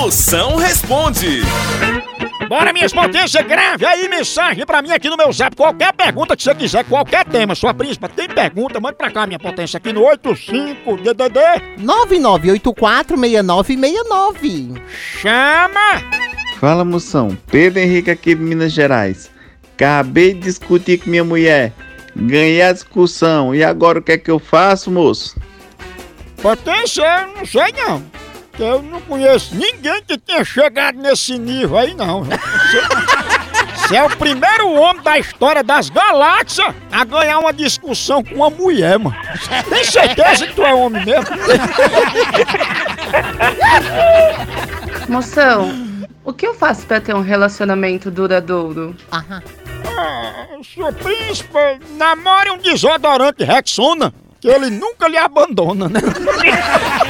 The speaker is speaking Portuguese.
Moção responde. Bora, minhas potências, grave aí mensagem pra mim aqui no meu zap. Qualquer pergunta que você quiser, qualquer tema. Sua príncipa tem pergunta, manda pra cá, minha potência, aqui no 85-DDD. 99846969. Chama! Fala moção, Pedro Henrique aqui de Minas Gerais. Acabei de discutir com minha mulher. Ganhei a discussão. E agora o que é que eu faço, moço? Potência, eu não sei não. Que Eu não conheço ninguém que tenha chegado nesse nível aí, não. Você, você é o primeiro homem da história das galáxias a ganhar uma discussão com uma mulher, mano. Tem certeza que tu é homem mesmo? Moção, o que eu faço pra ter um relacionamento duradouro? Aham. Ah, sua príncipa, namore um desodorante Rexona, que ele nunca lhe abandona, né?